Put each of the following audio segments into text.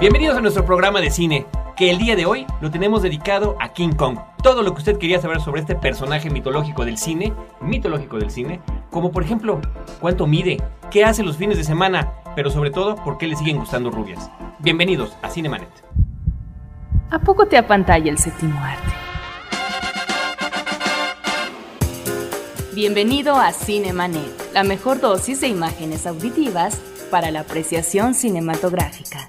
Bienvenidos a nuestro programa de cine, que el día de hoy lo tenemos dedicado a King Kong. Todo lo que usted quería saber sobre este personaje mitológico del cine, mitológico del cine, como por ejemplo, cuánto mide, qué hace los fines de semana, pero sobre todo, por qué le siguen gustando rubias. Bienvenidos a Cinemanet. ¿A poco te apantalla el séptimo arte? Bienvenido a Cinemanet, la mejor dosis de imágenes auditivas para la apreciación cinematográfica.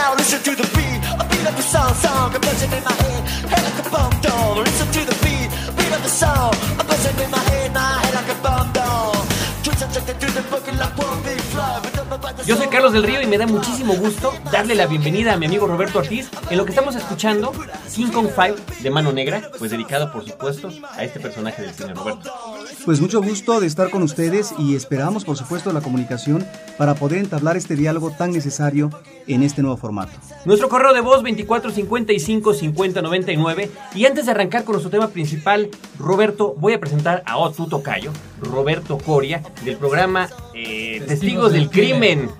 Now listen to the beat, a beat of the song, song, a buzzing in my head, head like a bomb doll. Listen to the beat, beat of the song, a buzzing in my head, my head like a bomb doll. Twist and check through the book like one big flood. Yo soy Carlos del Río y me da muchísimo gusto darle la bienvenida a mi amigo Roberto Ortiz en lo que estamos escuchando, King Kong 5 de Mano Negra, pues dedicado por supuesto a este personaje del cine, Roberto. Pues mucho gusto de estar con ustedes y esperamos por supuesto la comunicación para poder entablar este diálogo tan necesario en este nuevo formato. Nuestro correo de voz 2455-5099 y antes de arrancar con nuestro tema principal, Roberto, voy a presentar a Otto Tocayo, Roberto Coria, del programa eh, Testigos, del Crimen.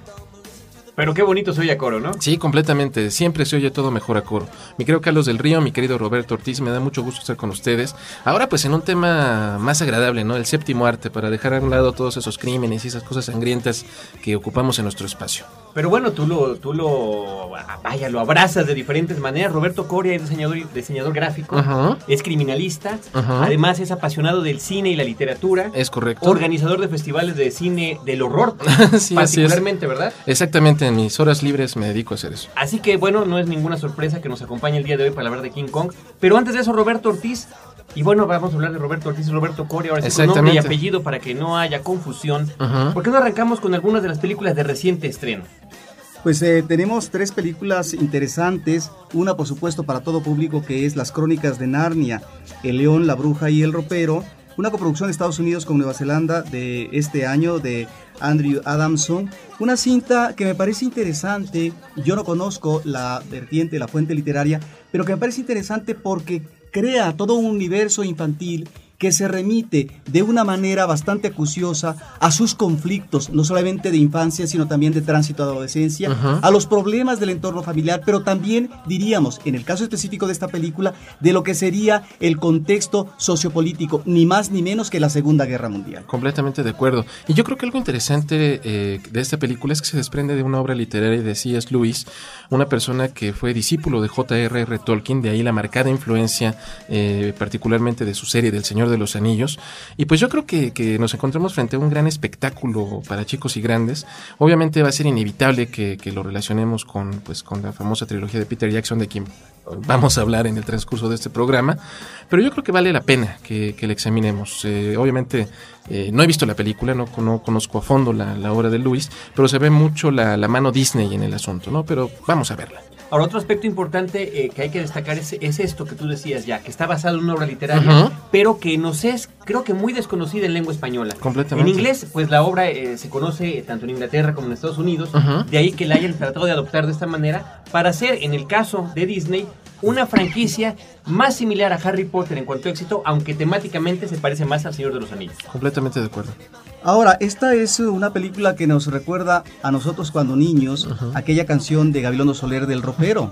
Pero qué bonito se oye a coro, ¿no? Sí, completamente. Siempre se oye todo mejor a coro. Mi querido Carlos del Río, mi querido Roberto Ortiz, me da mucho gusto estar con ustedes. Ahora pues en un tema más agradable, ¿no? El séptimo arte, para dejar a un lado todos esos crímenes y esas cosas sangrientas que ocupamos en nuestro espacio. Pero bueno, tú lo, tú lo, vaya, lo abrazas de diferentes maneras. Roberto Coria es diseñador, diseñador gráfico, Ajá. es criminalista, Ajá. además es apasionado del cine y la literatura. Es correcto. Organizador de festivales de cine del horror, Sí, particularmente, ¿verdad? Exactamente, en mis horas libres me dedico a hacer eso. Así que bueno, no es ninguna sorpresa que nos acompañe el día de hoy para hablar de King Kong. Pero antes de eso, Roberto Ortiz. Y bueno, vamos a hablar de Roberto Ortiz y Roberto Coria, ahora sí con nombre y apellido para que no haya confusión. ¿Por qué no arrancamos con algunas de las películas de reciente estreno? Pues eh, tenemos tres películas interesantes, una por supuesto para todo público que es Las Crónicas de Narnia, El León, la Bruja y el Ropero, una coproducción de Estados Unidos con Nueva Zelanda de este año de Andrew Adamson, una cinta que me parece interesante, yo no conozco la vertiente, la fuente literaria, pero que me parece interesante porque crea todo un universo infantil que se remite de una manera bastante acuciosa a sus conflictos, no solamente de infancia, sino también de tránsito a adolescencia, a los problemas del entorno familiar, pero también diríamos, en el caso específico de esta película, de lo que sería el contexto sociopolítico, ni más ni menos que la Segunda Guerra Mundial. Completamente de acuerdo. Y yo creo que algo interesante eh, de esta película es que se desprende de una obra literaria de C.S. Lewis, una persona que fue discípulo de J.R.R. Tolkien, de ahí la marcada influencia eh, particularmente de su serie del Señor de los Anillos. Y pues yo creo que, que nos encontramos frente a un gran espectáculo para chicos y grandes. Obviamente va a ser inevitable que, que lo relacionemos con, pues, con la famosa trilogía de Peter Jackson, de quien vamos a hablar en el transcurso de este programa, pero yo creo que vale la pena que, que la examinemos. Eh, obviamente eh, no he visto la película, no, no conozco a fondo la, la obra de Lewis, pero se ve mucho la, la mano Disney en el asunto, ¿no? Pero vamos a verla. Ahora, otro aspecto importante eh, que hay que destacar es, es esto que tú decías ya, que está basado en una obra literaria, pero que nos es, creo que muy desconocida en lengua española. Completamente. En inglés, pues la obra eh, se conoce eh, tanto en Inglaterra como en Estados Unidos, de ahí que la hayan tratado de adoptar de esta manera para hacer, en el caso de Disney, una franquicia más similar a Harry Potter en cuanto a éxito, aunque temáticamente se parece más al Señor de los Anillos. Completamente de acuerdo. Ahora, esta es una película que nos recuerda a nosotros cuando niños aquella canción de Gabilondo Soler del ropero,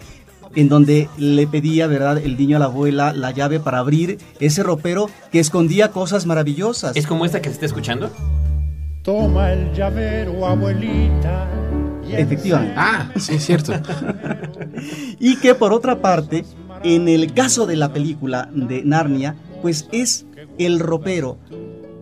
en donde le pedía, ¿verdad?, el niño a la abuela la llave para abrir ese ropero que escondía cosas maravillosas. ¿Es como esta que se está escuchando? Toma el llavero, abuelita. Efectivamente. Ah, sí, es cierto. Y que por otra parte, en el caso de la película de Narnia, pues es el ropero.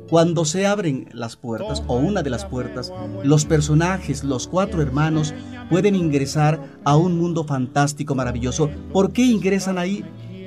Cuando se abren las puertas, o una de las puertas, los personajes, los cuatro hermanos, pueden ingresar a un mundo fantástico, maravilloso. ¿Por qué ingresan ahí?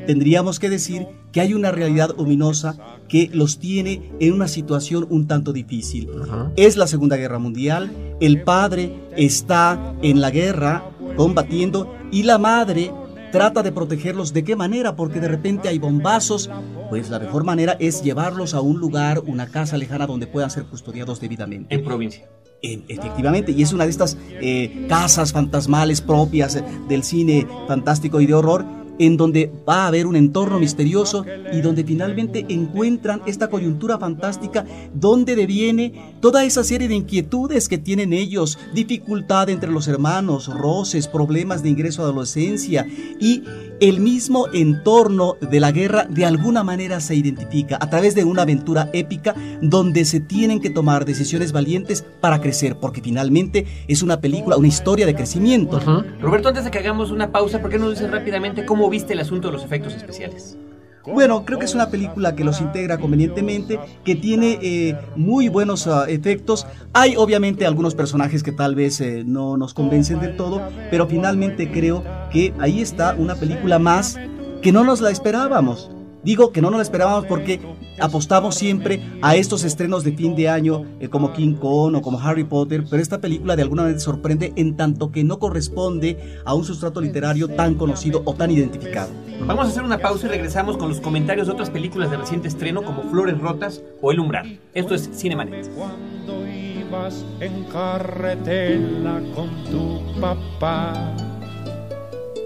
Tendríamos que decir que hay una realidad ominosa que los tiene en una situación un tanto difícil. Es la Segunda Guerra Mundial, el padre está en la guerra combatiendo y la madre trata de protegerlos de qué manera, porque de repente hay bombazos Pues la mejor manera es llevarlos a un lugar, una casa lejana donde puedan ser custodiados debidamente. En provincia. Efectivamente, y es una de estas eh, casas fantasmales propias eh, del cine fantástico y de horror en donde va a haber un entorno misterioso y donde finalmente encuentran esta coyuntura fantástica donde deviene toda esa serie de inquietudes que tienen ellos, dificultad entre los hermanos, roces, problemas de ingreso a la adolescencia y el mismo entorno de la guerra de alguna manera se identifica a través de una aventura épica donde se tienen que tomar decisiones valientes para crecer, porque finalmente es una película, una historia de crecimiento. Roberto, antes de que hagamos una pausa, ¿por qué no dices rápidamente cómo viste el asunto de los efectos especiales? Bueno, creo que es una película que los integra convenientemente, que tiene eh, muy buenos uh, efectos. Hay obviamente algunos personajes que tal vez eh, no nos convencen del todo, pero finalmente creo que ahí está una película más que no nos la esperábamos. Digo que no nos la esperábamos porque apostamos siempre a estos estrenos de fin de año eh, como King Kong o como Harry Potter, pero esta película de alguna manera sorprende en tanto que no corresponde a un sustrato literario tan conocido o tan identificado. Vamos a hacer una pausa y regresamos con los comentarios de otras películas de reciente estreno como Flores Rotas o El Umbral. Esto es Cinemanet. Cuando ibas en carretera con tu papá,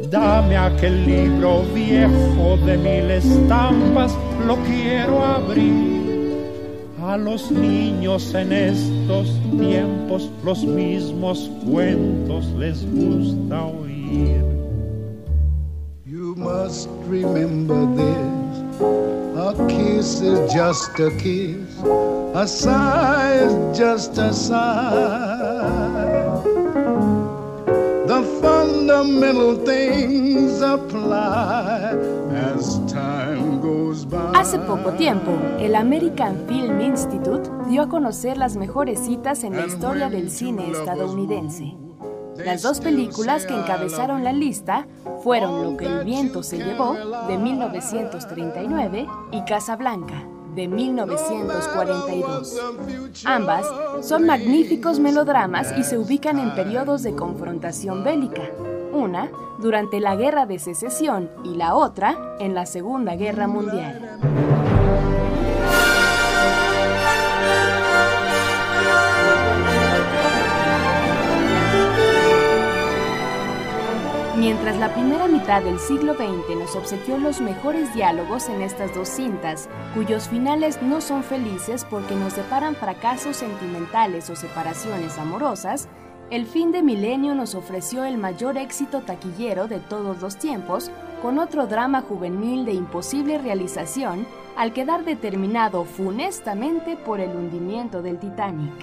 dame aquel libro viejo de mil estampas, lo quiero abrir. A los niños en estos tiempos los mismos cuentos les gusta oír. You must remember this. A kiss is just a kiss. A sigh is just a sigh. Hace poco tiempo, el American Film Institute dio a conocer las mejores citas en la historia del cine estadounidense. Las dos películas que encabezaron la lista fueron Lo que el viento se llevó, de 1939, y Casablanca, de 1942. Ambas son magníficos melodramas y se ubican en periodos de confrontación bélica. Una durante la Guerra de Secesión y la otra en la Segunda Guerra Mundial. Mientras la primera mitad del siglo XX nos obsequió los mejores diálogos en estas dos cintas, cuyos finales no son felices porque nos deparan fracasos sentimentales o separaciones amorosas, el fin de milenio nos ofreció el mayor éxito taquillero de todos los tiempos, con otro drama juvenil de imposible realización al quedar determinado funestamente por el hundimiento del Titanic.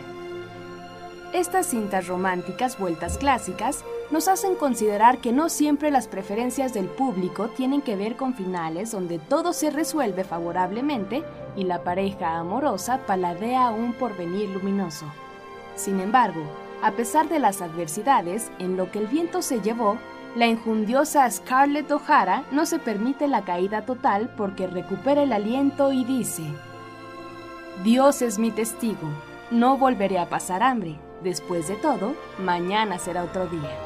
Estas cintas románticas vueltas clásicas nos hacen considerar que no siempre las preferencias del público tienen que ver con finales donde todo se resuelve favorablemente y la pareja amorosa paladea un porvenir luminoso. Sin embargo, a pesar de las adversidades, en lo que el viento se llevó, la injundiosa Scarlett O'Hara no se permite la caída total porque recupera el aliento y dice, Dios es mi testigo, no volveré a pasar hambre. Después de todo, mañana será otro día.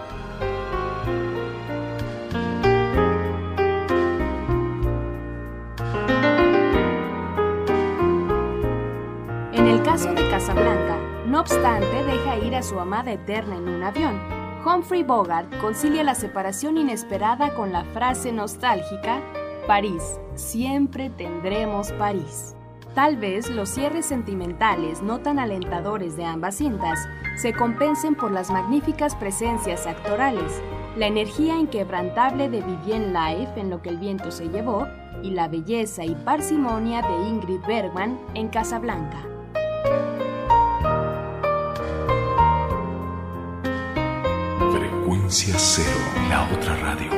En el caso de Casablanca, no obstante, deja ir a su amada eterna en un avión. Humphrey Bogart concilia la separación inesperada con la frase nostálgica, París, siempre tendremos París. Tal vez los cierres sentimentales no tan alentadores de ambas cintas se compensen por las magníficas presencias actorales, la energía inquebrantable de Vivien Leigh en Lo que el viento se llevó y la belleza y parsimonia de Ingrid Bergman en Casablanca. Frecuencia cero, la otra radio.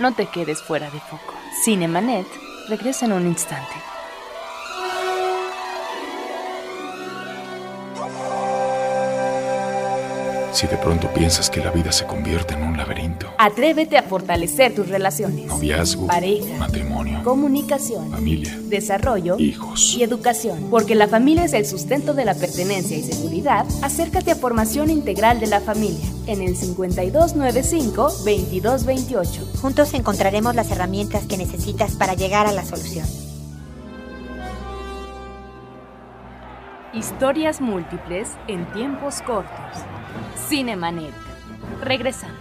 No te quedes fuera de foco. Cinemanet regresa en un instante. Si de pronto piensas que la vida se convierte en un laberinto. Atrévete a fortalecer tus relaciones. Noviazgo, Pareja. matrimonio, Comunicación. familia, Desarrollo. hijos. Y educación. Porque la familia es el sustento de la pertenencia y seguridad. Acércate a Formación Integral de la Familia en el 5295-2228. Juntos encontraremos las herramientas que necesitas para llegar a la solución. Historias múltiples en tiempos cortos. Cinemanet. Regresamos.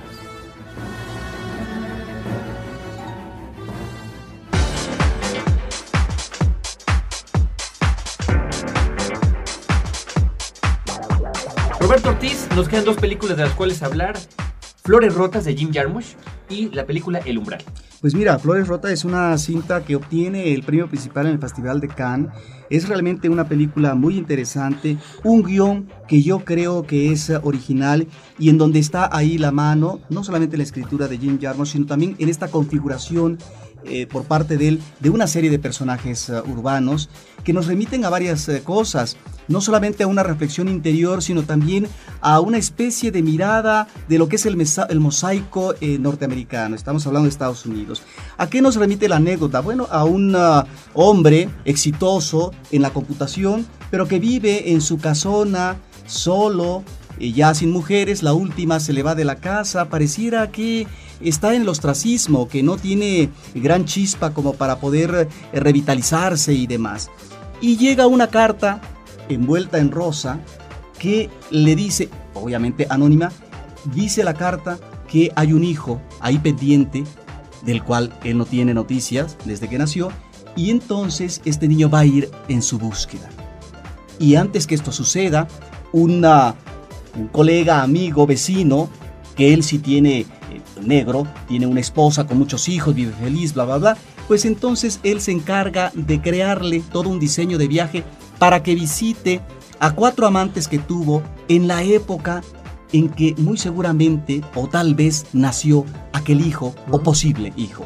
Roberto Ortiz, nos quedan dos películas de las cuales hablar. Flores Rotas de Jim Jarmusch y la película El Umbral. Pues mira, Flores Rota es una cinta que obtiene el premio principal en el Festival de Cannes. Es realmente una película muy interesante, un guion que yo creo que es original y en donde está ahí la mano, no solamente en la escritura de Jim Jarmusch, sino también en esta configuración eh, por parte de él de una serie de personajes eh, urbanos que nos remiten a varias eh, cosas, no solamente a una reflexión interior, sino también a una especie de mirada de lo que es el, el mosaico norteamericano. Estamos hablando de Estados Unidos. ¿A qué nos remite la anécdota? Bueno, a un ah, hombre exitoso en la computación, pero que vive en su casona solo, eh, ya sin mujeres, la última se le va de la casa, pareciera que está en el ostracismo, que no tiene gran chispa como para poder eh, revitalizarse y demás. Y llega una carta envuelta en rosa que le dice, obviamente anónima, dice la carta que hay un hijo ahí pendiente del cual él no tiene noticias desde que nació y entonces este niño va a ir en su búsqueda. Y antes que esto suceda, una, un colega, amigo, vecino, que él sí tiene eh, negro, tiene una esposa con muchos hijos, vive feliz, bla, bla, bla, pues entonces él se encarga de crearle todo un diseño de viaje para que visite a cuatro amantes que tuvo en la época en que muy seguramente o tal vez nació aquel hijo o posible hijo.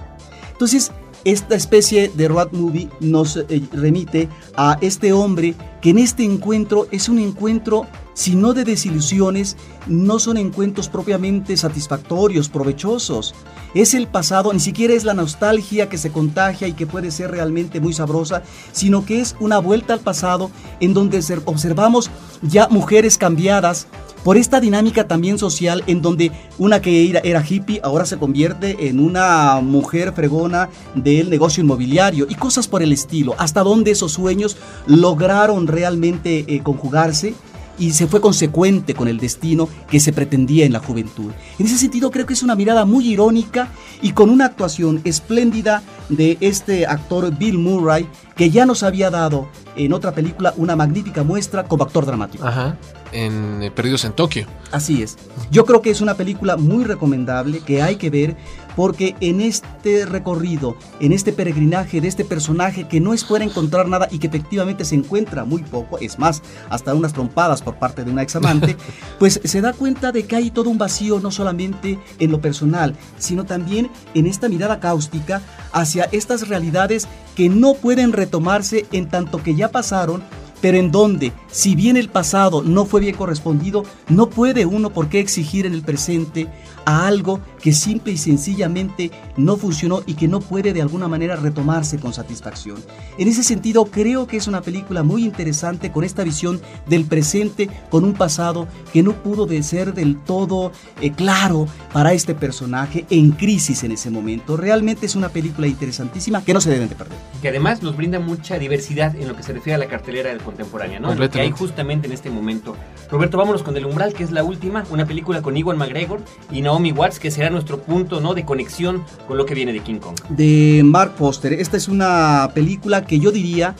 Entonces, esta especie de road movie nos eh, remite a este hombre que en este encuentro es un encuentro, si no de desilusiones, no son encuentros propiamente satisfactorios, provechosos. Es el pasado, ni siquiera es la nostalgia que se contagia y que puede ser realmente muy sabrosa, sino que es una vuelta al pasado en donde ser- observamos ya mujeres cambiadas, por esta dinámica también social en donde una que era, hippie ahora se convierte en una mujer fregona del negocio inmobiliario y cosas por el estilo, hasta donde esos sueños lograron realmente eh, conjugarse y se fue consecuente con el destino que se pretendía en la juventud. En ese sentido creo que es una mirada muy irónica y con una actuación espléndida de este actor Bill Murray que ya nos había dado en otra película una magnífica muestra como actor dramático. Ajá. En eh, Perdidos en Tokio. Así es. Yo creo que es una película muy recomendable que hay que ver porque en este recorrido, en este peregrinaje de este personaje que no espera encontrar nada y que efectivamente se encuentra muy poco, es más, hasta unas trompadas por parte de una examante, pues se da cuenta de que hay todo un vacío no solamente en lo personal, sino también en esta mirada cáustica hacia estas realidades que no pueden retomarse en tanto que ya pasaron pero en donde, si bien el pasado no fue bien correspondido, no puede uno por qué exigir en el presente a algo que simple y sencillamente no funcionó y que no puede de alguna manera retomarse con satisfacción. En ese sentido, creo que es una película muy interesante con esta visión del presente con un pasado que no pudo de ser del todo eh, claro para este personaje en crisis en ese momento. Realmente es una película interesantísima que no se deben de perder. que además nos brinda mucha diversidad en lo que se refiere a la cartelera del contemporánea, ¿no? Lo que hay justamente en este momento. Roberto, vámonos con El Umbral, que es la última, una película con Iwan McGregor y Naomi Watts, que será nuestro punto, ¿no? De conexión con lo que viene de King Kong. de Mark Foster. Esta es una película que yo diría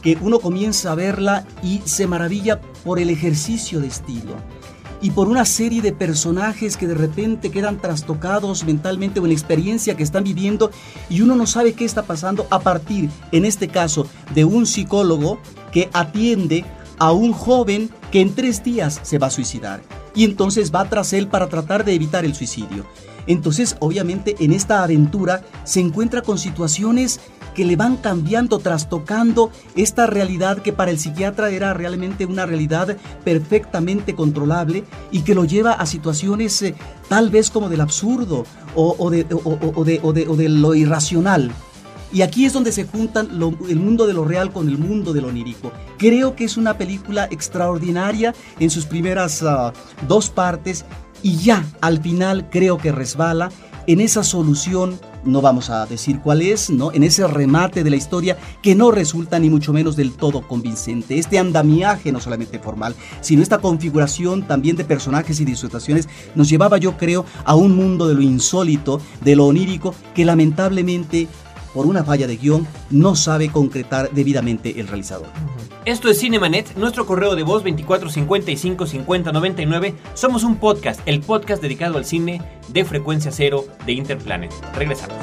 que uno comienza a verla y se maravilla por el ejercicio de estilo y por una serie de personajes que de repente quedan trastocados mentalmente o en experiencia que están viviendo y uno no sabe qué está pasando a partir, en este caso, de un psicólogo que atiende a un joven que en tres días se va a suicidar y entonces va tras él para tratar de evitar el suicidio. Entonces, obviamente, en esta aventura se encuentra con situaciones que le van cambiando, trastocando esta realidad que para el psiquiatra era realmente una realidad perfectamente controlable y que lo lleva a situaciones eh, tal vez como del absurdo o, de lo irracional. Y aquí es donde se juntan el mundo de lo real con el mundo de lo onírico. Creo que es una película extraordinaria en sus primeras ah, dos partes y ya al final creo que resbala en esa solución, no vamos a decir cuál es, ¿no? En ese remate de la historia que no resulta ni mucho menos del todo convincente. Este andamiaje no solamente formal, sino esta configuración también de personajes y de nos llevaba yo creo a un mundo de lo insólito, de lo onírico, que lamentablemente por una falla de guion no sabe concretar debidamente el realizador. Esto es Cinemanet, nuestro correo de voz 2455 5099. Somos un podcast, el podcast dedicado al cine de frecuencia cero de Interplanet. Regresamos.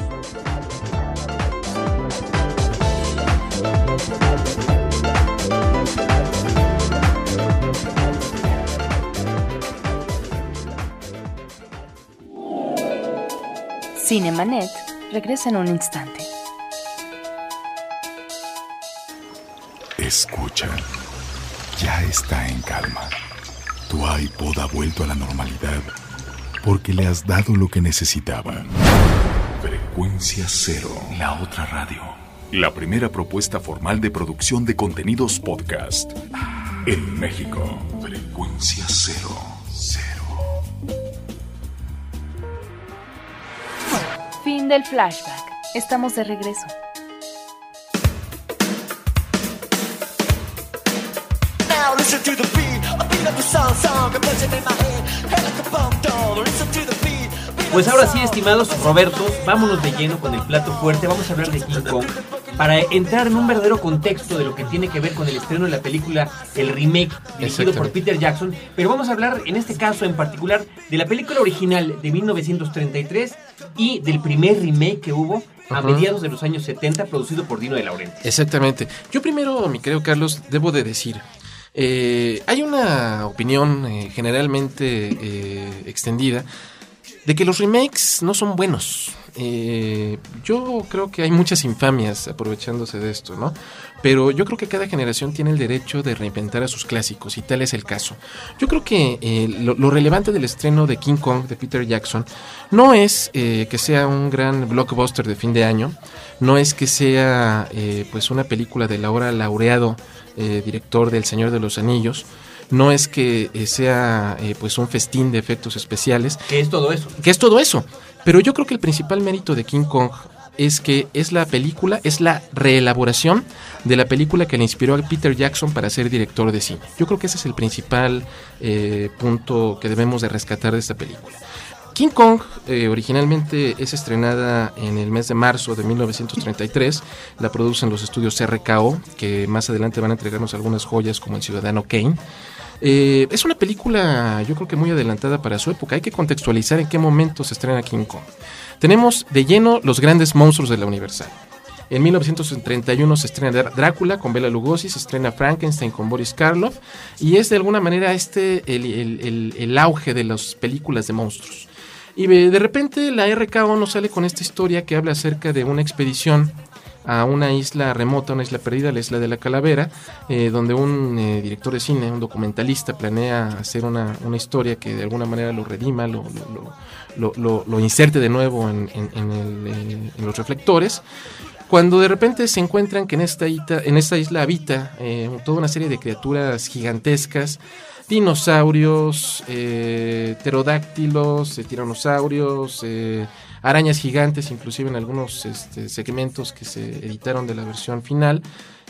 Cinemanet regresa en un instante. Escucha, ya está en calma. Tu iPod ha vuelto a la normalidad porque le has dado lo que necesitaba. Frecuencia Cero, la otra radio. La primera propuesta formal de producción de contenidos podcast en México. Frecuencia Cero. Cero. Fin del flashback. Estamos de regreso. Listen to the beat, a beat of the song, song, a buzzing in my head, head like a bomb doll. Listen to the beat, Pues the ahora sí, estimados Robertos, vámonos de lleno con el plato fuerte. Vamos a hablar de King Kong para entrar en un verdadero contexto de lo que tiene que ver con el estreno de la película, el remake dirigido por. Peter Jackson. Pero vamos a hablar en este caso en particular de la película original de 1933 y del primer remake que hubo a Ajá. mediados de los años 70 producido por Dino de Laurenti. Exactamente. Yo primero, mi querido Carlos, debo de decir, eh, hay una opinión eh, generalmente eh, extendida de que los remakes no son buenos. Eh, yo creo que hay muchas infamias aprovechándose de esto, ¿no? Pero yo creo que cada generación tiene el derecho de reinventar a sus clásicos y tal es el caso. Yo creo que eh, lo, lo relevante del estreno de King Kong de Peter Jackson no es que sea un gran blockbuster de fin de año, no es que sea pues una película del ahora laureado eh, director del Señor de los Anillos, no es que eh, sea eh, pues un festín de efectos especiales, ¿Qué es todo eso? que es todo eso. Pero yo creo que el principal mérito de King Kong es que es la película, es la reelaboración de la película que le inspiró a Peter Jackson para ser director de cine. Yo creo que ese es el principal eh, punto que debemos de rescatar de esta película. King Kong eh, originalmente es estrenada en el mes de marzo de 1933, la producen los estudios RKO, que más adelante van a entregarnos algunas joyas como El Ciudadano Kane. Eh, es una película yo creo que muy adelantada para su época, hay que contextualizar en qué momento se estrena King Kong. Tenemos de lleno los grandes monstruos de la Universal. En 1931 se estrena Drá- Drácula con Bela Lugosi, se estrena Frankenstein con Boris Karloff y es de alguna manera este el- el- el auge de las películas de monstruos. Y de repente la RKO nos sale con esta historia que habla acerca de una expedición a una isla remota, una isla perdida, la isla de la Calavera, eh, donde un eh, director de cine, un documentalista, planea hacer una, una historia que de alguna manera lo redima, lo, lo, lo- lo- inserte de nuevo en, eh, en los reflectores. Cuando de repente se encuentran que en esta, ita- en esta isla habita eh, toda una serie de criaturas gigantescas, dinosaurios, eh, pterodáctilos, eh, tiranosaurios, eh, arañas gigantes, inclusive en algunos este, segmentos que se editaron de la versión final.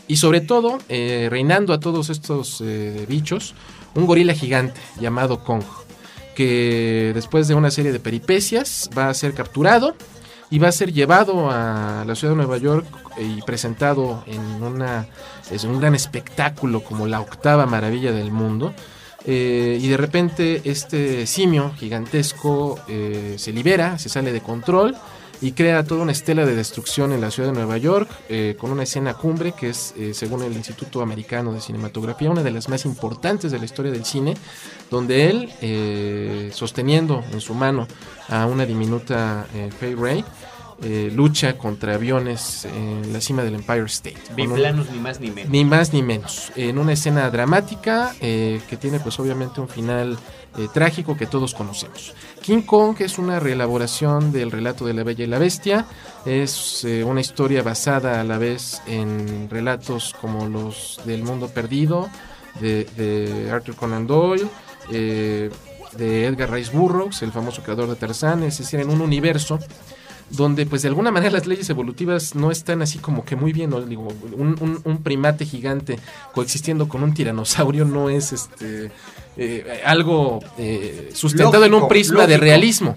Y sobre todo, reinando a todos estos bichos, un gorila gigante llamado Kong, que después de una serie de peripecias va a ser capturado y va a ser llevado a la ciudad de Nueva York y presentado en, una, es un gran espectáculo como la octava maravilla del mundo. Eh, y de repente este simio gigantesco eh, se libera, se sale de control y crea toda una estela de destrucción en la ciudad de Nueva York eh, con una escena cumbre que es, eh, según el Instituto Americano de Cinematografía, una de las más importantes de la historia del cine, donde él, sosteniendo en su mano a una diminuta Fay Ray, eh, lucha contra aviones en la cima del Empire State. Ni más ni menos. ni más ni menos. En una escena dramática eh, que tiene pues obviamente un final eh, trágico que todos conocemos. King Kong es una reelaboración del relato de la Bella y la Bestia. Es eh, una historia basada a la vez en relatos como los del Mundo Perdido, de, de Arthur Conan Doyle, eh, de Edgar Rice Burroughs, el famoso creador de Tarzán, es decir, en un universo donde pues de alguna manera las leyes evolutivas no están así como que muy bien, ¿no? digo, un, un- un primate gigante coexistiendo con un tiranosaurio no es este eh, algo eh, sustentado en un Lógico, prisma de realismo.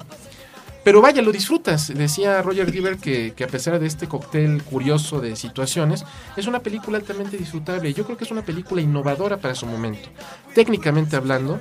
Pero vaya, lo disfrutas. Decía Roger Giver que, que a pesar de este cóctel curioso de situaciones, es una película altamente disfrutable. Yo creo que es una película innovadora para su momento. Técnicamente hablando,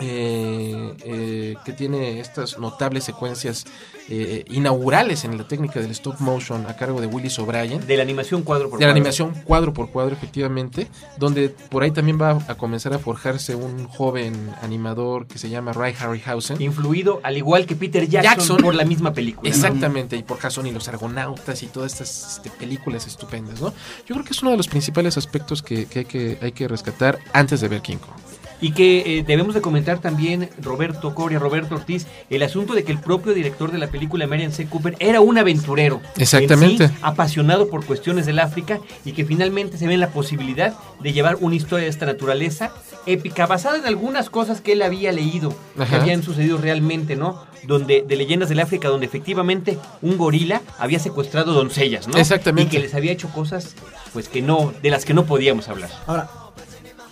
eh, eh, que tiene estas notables secuencias eh, inaugurales en la técnica del stop motion a cargo de Willis O'Brien. De la animación cuadro por De la cuadro. animación cuadro por cuadro, efectivamente, donde por ahí también va a comenzar a forjarse un joven animador que se llama Ray Harryhausen. Influido, al igual que Peter Jackson, Jackson. por la misma película. ¿no? Exactamente, y por Jason y los Argonautas y todas estas este, películas estupendas, ¿no? Yo creo que es uno de los principales aspectos que, que hay, que hay que rescatar antes de ver King Kong. Y que eh, debemos de comentar también, Roberto Coria, Roberto Ortiz, el asunto de que el propio director de la película, Marian C. Cooper, era un aventurero. Exactamente. En sí, apasionado por cuestiones del África y que finalmente se ve en la posibilidad de llevar una historia de esta naturaleza épica, basada en algunas cosas que él había leído, que habían sucedido realmente, ¿no? Donde, de leyendas del África, donde efectivamente un gorila había secuestrado doncellas, ¿no? Exactamente. Y que les había hecho cosas, pues que no, de las que no podíamos hablar. Ahora,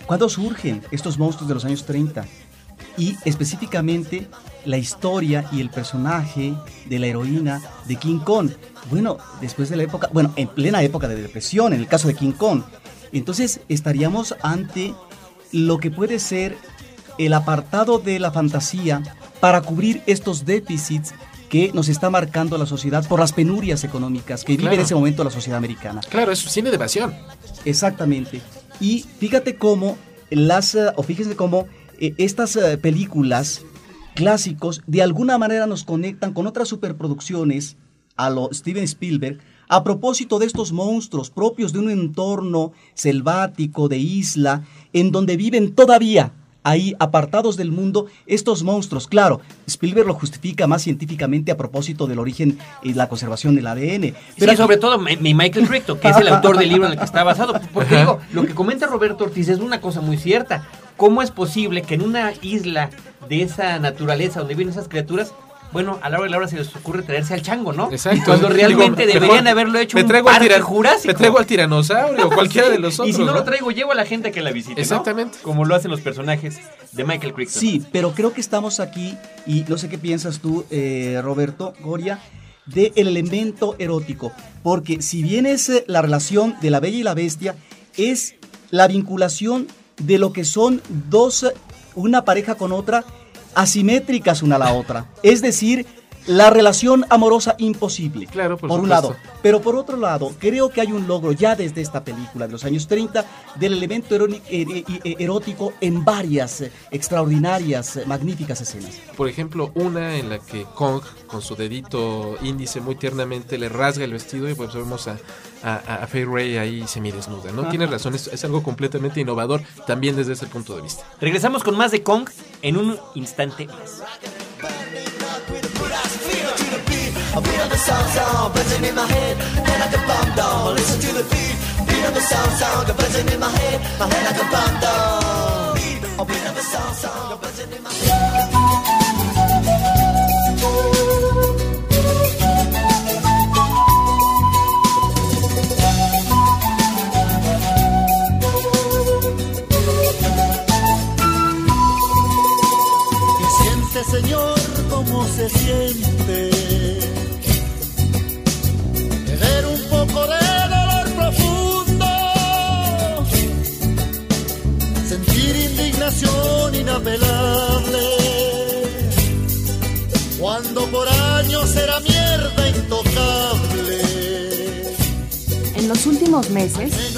¿cuándo surgen estos monstruos de los años 30? Y específicamente la historia y el personaje de la heroína de King Kong. Bueno, después de la época, bueno, en plena época de depresión, en el caso de King Kong. Entonces estaríamos ante lo que puede ser el apartado de la fantasía para cubrir estos déficits que nos está marcando la sociedad por las penurias económicas que vive en ese momento la sociedad americana. Claro, es cine de evasión. Exactamente. Y fíjate cómo las, eh, o fíjese cómo eh, estas eh, películas clásicos de alguna manera nos conectan con otras superproducciones a lo Steven Spielberg a propósito de estos monstruos propios de un entorno selvático de isla en donde viven todavía ahí apartados del mundo estos monstruos. Claro, Spielberg lo justifica más científicamente a propósito del origen y la conservación del ADN. Pero aquí- sobre todo mi, mi Michael Crichton, que es el autor del libro en el que está basado. Porque digo, lo que comenta Roberto Ortiz es una cosa muy cierta. ¿Cómo es posible que en una isla de esa naturaleza donde viven esas criaturas, bueno, a la hora de la hora se les ocurre traerse al chango, ¿no? Exacto. Cuando realmente Digo, deberían mejor haberlo hecho me un traigo al parque tiran- jurásico. Me traigo al tiranosaurio o cualquiera de los otros. Y si no, ¿no? lo traigo, llevo a la gente a que la visite, ¿no? Exactamente. Como lo hacen los personajes de Michael Crichton. Sí, pero creo que estamos aquí, y no sé qué piensas tú, eh, Roberto Goria, del elemento erótico. Porque si bien es eh, la relación de la bella y la bestia, es la vinculación de lo que son dos, una pareja con otra, asimétricas una a la otra. Es decir, la relación amorosa imposible. Claro, por un supuesto. lado. Pero por otro lado, creo que hay un logro ya desde esta película de los años 30 del elemento eroni- er- er- erótico en varias eh, extraordinarias, eh, magníficas escenas. Por ejemplo, una en la que Kong, con su dedito índice muy tiernamente, le rasga el vestido y pues vemos a, a, a Fay Ray ahí semidesnuda, ¿no? Tienes razón, es, es algo completamente innovador también desde ese punto de vista. Regresamos con más de Kong en un instante más.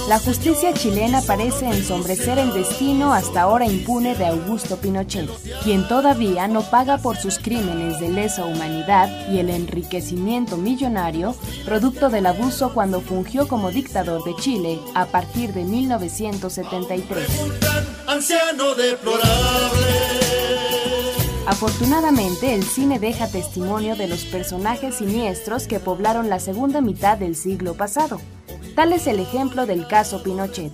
La justicia chilena parece ensombrecer el destino hasta ahora impune de Augusto Pinochet, quien todavía no paga por sus crímenes de lesa humanidad y el enriquecimiento millonario producto del abuso cuando fungió como dictador de Chile a partir de 1973. Anciano deplorable. Afortunadamente, el cine deja testimonio de los personajes siniestros que poblaron la segunda mitad del siglo pasado. Tal es el ejemplo del caso Pinochet,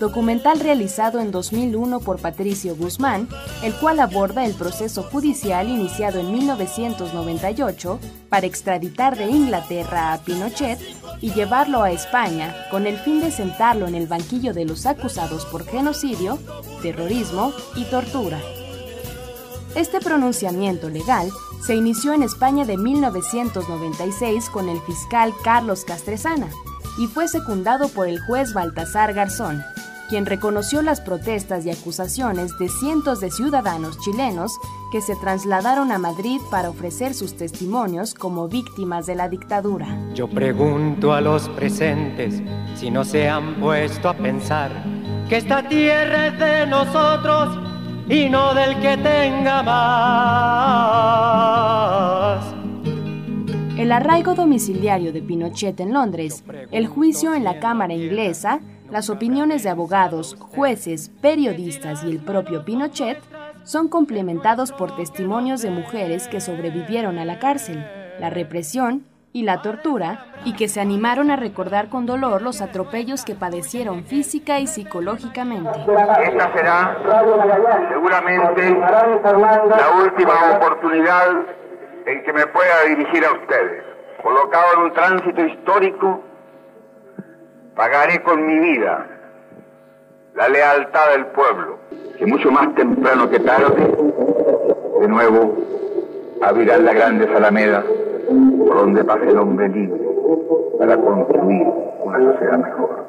documental realizado en 2001 por Patricio Guzmán, el cual aborda el proceso judicial iniciado en 1998 para extraditar de Inglaterra a Pinochet y llevarlo a España con el fin de sentarlo en el banquillo de los acusados por genocidio, terrorismo y tortura. Este pronunciamiento legal se inició en España de 1996 con el fiscal Carlos Castresana y fue secundado por el juez Baltasar Garzón, quien reconoció las protestas y acusaciones de cientos de ciudadanos chilenos que se trasladaron a Madrid para ofrecer sus testimonios como víctimas de la dictadura. Yo pregunto a los presentes si no se han puesto a pensar que esta tierra es de nosotros y no del que tenga más. El arraigo domiciliario de Pinochet en Londres, el juicio en la Cámara inglesa, las opiniones de abogados, jueces, periodistas y el propio Pinochet son complementados por testimonios de mujeres que sobrevivieron a la cárcel, la represión y la tortura, y que se animaron a recordar con dolor los atropellos que padecieron física y psicológicamente. Esta será seguramente la última oportunidad en que me pueda dirigir a ustedes. Colocado en un tránsito histórico, pagaré con mi vida la lealtad del pueblo, que mucho más temprano que tarde, de nuevo, abrirán las grandes alamedas por donde pase el hombre libre para construir una sociedad mejor.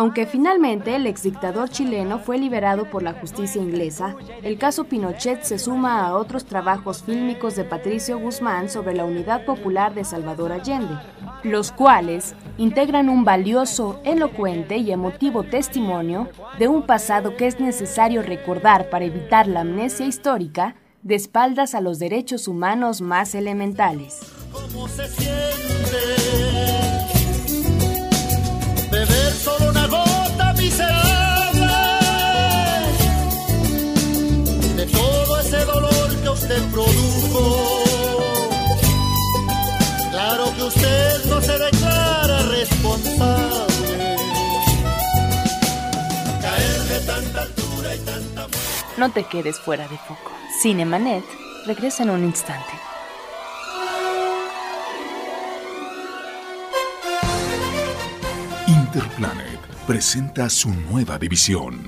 Aunque finalmente el exdictador chileno fue liberado por la justicia inglesa, el caso Pinochet se suma a otros trabajos fílmicos de Patricio Guzmán sobre la Unidad Popular de Salvador Allende, los cuales integran un valioso, elocuente y emotivo testimonio de un pasado que es necesario recordar para evitar la amnesia histórica de espaldas a los derechos humanos más elementales. ¿Cómo se siente beber solo No te quedes fuera de foco. Cinemanet regresa en un instante. Interplanet presenta su nueva división.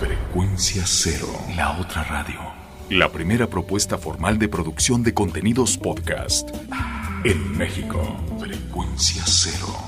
Frecuencia Cero, la otra radio. La primera propuesta formal de producción de contenidos podcast en México. Frecuencia Cero.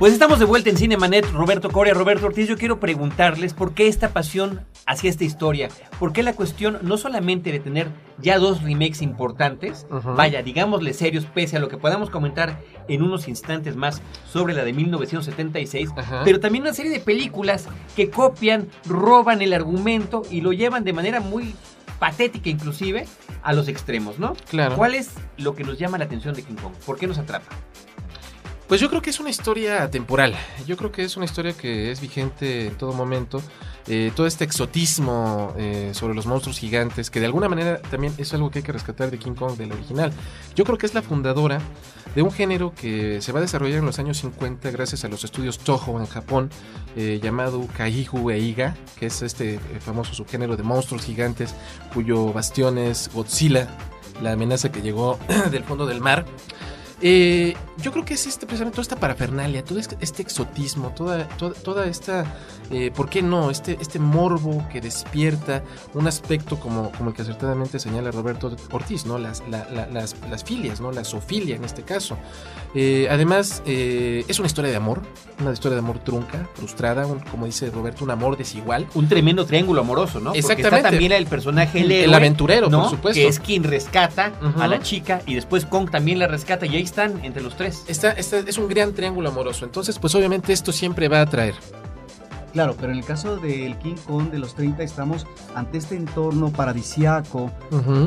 Pues estamos de vuelta en Cinemanet, Roberto Coria, Roberto Ortiz. Yo quiero preguntarles por qué esta pasión hacia esta historia. ¿Por qué la cuestión no solamente de tener ya dos remakes importantes, vaya, digámosle serios, pese a lo que podamos comentar en unos instantes más sobre la de 1976, Ajá. pero también una serie de películas que copian, roban el argumento y lo llevan de manera muy patética inclusive a los extremos, ¿no? Claro. ¿Cuál es lo que nos llama la atención de King Kong? ¿Por qué nos atrapa? Pues yo creo que es una historia temporal. Yo creo que es una historia que es vigente en todo momento. Eh, todo este exotismo eh, sobre los monstruos gigantes, que de alguna manera también es algo que hay que rescatar de King Kong del original. Yo creo que es la fundadora de un género que se va a desarrollar en los años 50 gracias a los estudios Toho en Japón, eh, llamado Kaiju Eiga, que es este famoso subgénero de monstruos gigantes cuyo bastión es Godzilla, la amenaza que llegó del fondo del mar. Eh, yo creo que es este, precisamente toda esta parafernalia, todo este, este exotismo, toda, toda, toda esta, eh, ¿por qué no? Este, este morbo que despierta un aspecto como, como el que acertadamente señala Roberto Ortiz, ¿no? Las, la- la- las, las filias, ¿no? La zoofilia en este caso. Eh, además, es una historia de amor, una historia de amor trunca, frustrada, un- como dice Roberto, un amor desigual. Un tremendo triángulo amoroso, ¿no? Porque Exactamente. está también el personaje, el, aventurero, ¿no? por supuesto. Que es quien rescata a la chica y después Kong también la rescata y ahí están entre los tres. Esta, esta es un gran triángulo amoroso, entonces pues obviamente esto siempre va a atraer. Claro, pero en el caso del King Kong de los 30 estamos ante este entorno paradisiaco,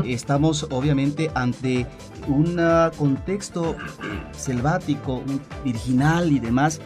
estamos obviamente ante un ah, contexto selvático, virginal y demás,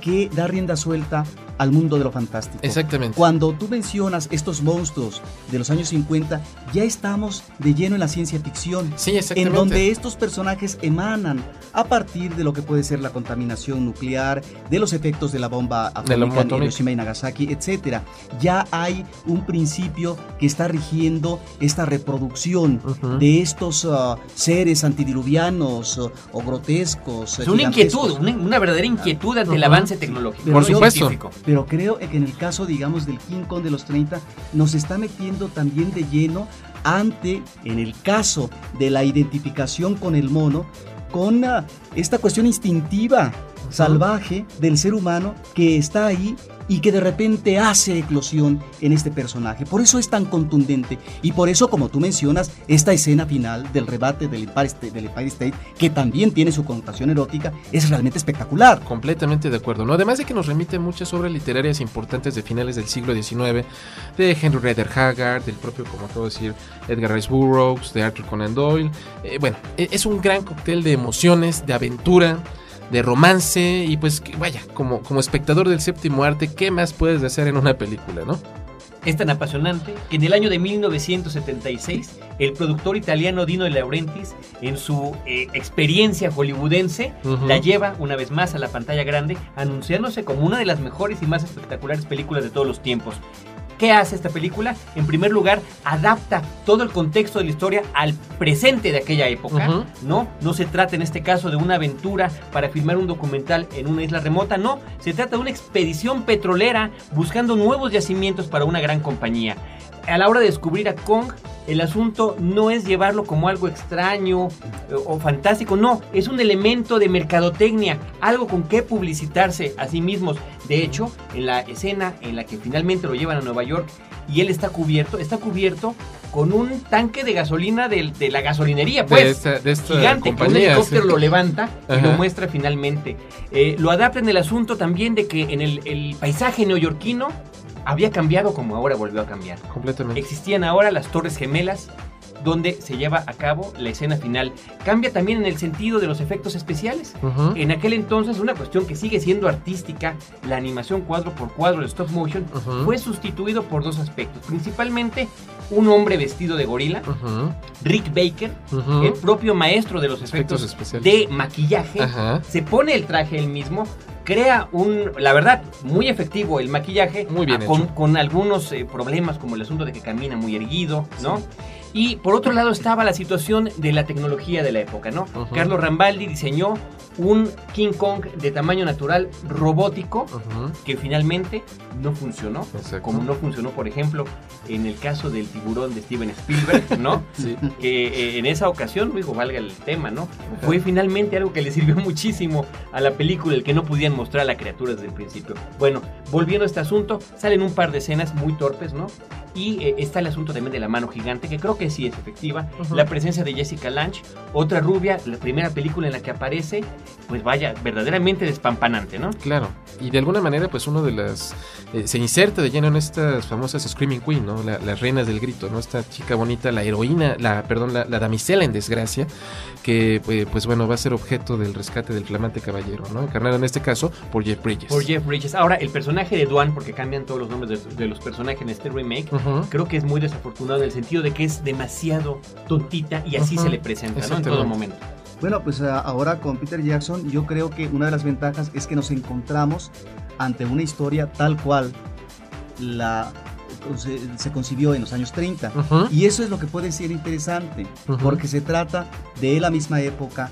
que da rienda suelta al mundo de lo fantástico. Exactamente. Cuando tú mencionas estos monstruos de los años 50, ya estamos de lleno en la ciencia ficción. Sí, exactamente. En donde estos personajes emanan a partir de lo que puede ser la contaminación nuclear, de los efectos de la bomba atómica en. Hiroshima y Nagasaki, etcétera. Ya hay un principio que está rigiendo esta reproducción de estos ah, seres antidiluvianos o grotescos. Es una inquietud, una, una verdadera inquietud ante el avance tecnológico. Pero Por supuesto. científico. Pero creo que en el caso, digamos, del King Kong de los 30, nos está metiendo también de lleno ante, en el caso de la identificación con el mono, con ah, esta cuestión instintiva, salvaje del ser humano que está ahí y que de repente hace eclosión en este personaje. Por eso es tan contundente y por eso, como tú mencionas, esta escena final del rebate del Empire State, del Empire State que también tiene su connotación erótica, es realmente espectacular. Completamente de acuerdo, ¿no? Además de que nos remite muchas obras literarias importantes de finales del siglo XIX, de Henry Rider Haggard, del propio, como acabo de decir, Edgar Rice Burroughs, de Arthur Conan Doyle. Eh, bueno, e- es un gran cóctel de emociones, de aventura, de romance y pues que, vaya, como, como espectador del séptimo arte, ¿qué más puedes hacer en una película, no? Es tan apasionante que en el año de 1976 el productor italiano Dino De Laurentiis en su eh, experiencia hollywoodense la lleva una vez más a la pantalla grande anunciándose como una de las mejores y más espectaculares películas de todos los tiempos. ¿Qué hace esta película? En primer lugar, adapta todo el contexto de la historia al presente de aquella época. ¿no? No se trata en este caso de una aventura para filmar un documental en una isla remota, no, se trata de una expedición petrolera buscando nuevos yacimientos para una gran compañía. A la hora de descubrir a Kong, el asunto no es llevarlo como algo extraño eh, o fantástico, no, es un elemento de mercadotecnia, algo con que publicitarse a sí mismos. De hecho, en la escena en la que finalmente lo llevan a Nueva York y él está cubierto, está cubierto con un tanque de gasolina del- de, la gasolinería, pues. de esta, de esta gigante, que un helicóptero sí. lo levanta y lo muestra finalmente. Eh, lo adapta en el asunto también de que en el, el paisaje neoyorquino había cambiado como ahora volvió a cambiar. Completamente. Existían ahora las Torres Gemelas, donde se lleva a cabo la escena final. Cambia también en el sentido de los efectos especiales. En aquel entonces, una cuestión que sigue siendo artística, la animación cuadro por cuadro, el stop motion, fue sustituido por dos aspectos. Principalmente, un hombre vestido de gorila. Rick Baker, el propio maestro de los Efectos efectos, especiales. de maquillaje, se pone el traje él mismo, crea un, la verdad, muy efectivo el maquillaje, Muy bien ah, con, hecho. con algunos eh, problemas como el asunto de que camina muy erguido, ¿no? Y por otro lado estaba la situación de la tecnología de la época, ¿no? Carlos Rambaldi diseñó un King Kong de tamaño natural robótico que finalmente no funcionó, Exacto. como no funcionó, por ejemplo, en el caso del tiburón de Steven Spielberg, ¿no? Sí. que eh, en esa ocasión, digo, valga el tema, ¿no? Fue finalmente algo que le sirvió muchísimo a la película, el que no podían mostrar a la criatura desde el principio. Bueno, volviendo a este asunto, salen un par de escenas muy torpes, ¿no? Y eh, está el asunto también de la mano gigante, que creo que sí es efectiva. La presencia de Jessica Lange, otra rubia, la primera película en la que aparece, pues vaya, verdaderamente despampanante, ¿no? Claro, y de alguna manera, pues uno de las. eh, se inserta de lleno en estas famosas Screaming Queen, ¿no? La- las reinas del grito, ¿no? Esta chica bonita, la heroína, la, perdón, la, la damisela en desgracia, que, eh, pues bueno, va a ser objeto del rescate del flamante caballero, ¿no? Encarnada en este caso por Jeff Bridges. Por Jeff Bridges. Ahora, el personaje de Duan, porque cambian todos los nombres de, de los personajes en este remake, creo que es muy desafortunado en el sentido de que es demasiado tontita y así se le presenta, ¿no? En todo momento. Bueno, pues a- ahora con Peter Jackson yo creo que una de las ventajas es que nos encontramos ante una historia tal cual la se, se concibió en los años 30. Ujú. Y eso es lo que puede ser interesante, porque se trata de la misma época,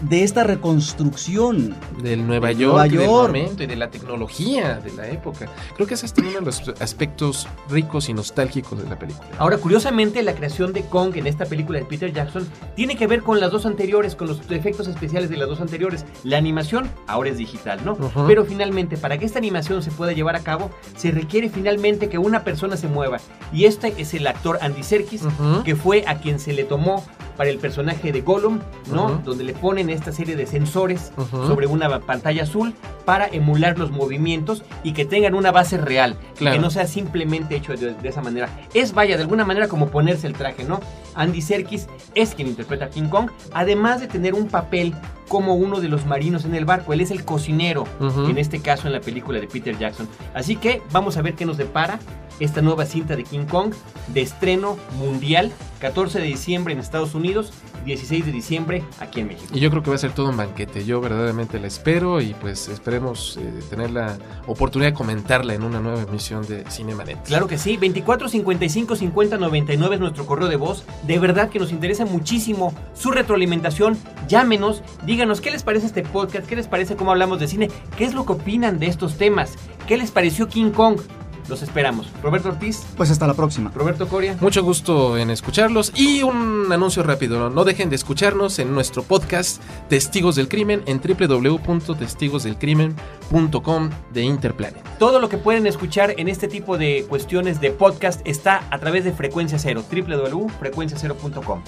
de esta reconstrucción del Nueva de York, Nueva y del York. momento y de la tecnología de la época. Creo que ese es uno de los aspectos ricos y nostálgicos de la película. Ahora, curiosamente, la creación de Kong en esta película de Peter Jackson tiene que ver con las dos anteriores, con los efectos especiales de las dos anteriores. La animación ahora es digital, ¿no? Ujú. Pero finalmente, para que esta animación se pueda llevar a cabo, se requiere finalmente que una persona se mueva. Y este es el actor Andy Serkis, Ujú. que fue a quien se le tomó para el personaje de Gollum, ¿no? Donde le ponen esta serie de sensores sobre una pantalla azul para emular los movimientos y que tengan una base real, Claro. que no sea simplemente hecho de, de esa manera. Es, vaya, de alguna manera como ponerse el traje, ¿no? Andy Serkis es quien interpreta a King Kong, además de tener un papel como uno de los marinos en el barco. Él es el cocinero, en este caso en la película de Peter Jackson. Así que vamos a ver qué nos depara esta nueva cinta de King Kong de estreno mundial, 14 de diciembre en Estados Unidos, 16 de diciembre aquí en México. Y yo creo que va a ser todo un banquete. Yo verdaderamente la espero y pues esperemos eh, tener la oportunidad de comentarla en una nueva emisión de Cinemanet. Claro que sí, 24 55 50 99 es nuestro correo de voz. De verdad que nos interesa muchísimo su retroalimentación. Llámenos, díganos qué les parece este podcast, qué les parece cómo hablamos de cine, qué es lo que opinan de estos temas, qué les pareció King Kong. Los esperamos. Roberto Ortiz, Pues hasta la próxima. Roberto Coria. Mucho gusto en escucharlos y un anuncio rápido. No, No dejen de escucharnos en nuestro podcast Testigos del Crimen en www.testigosdelcrimen.com de Interplanet. Todo lo que pueden escuchar en este tipo de cuestiones de podcast está a través de Frecuencia Cero, www.frecuenciacero.com.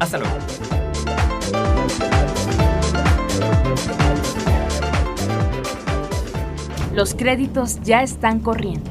Hasta luego. Los créditos ya están corriendo.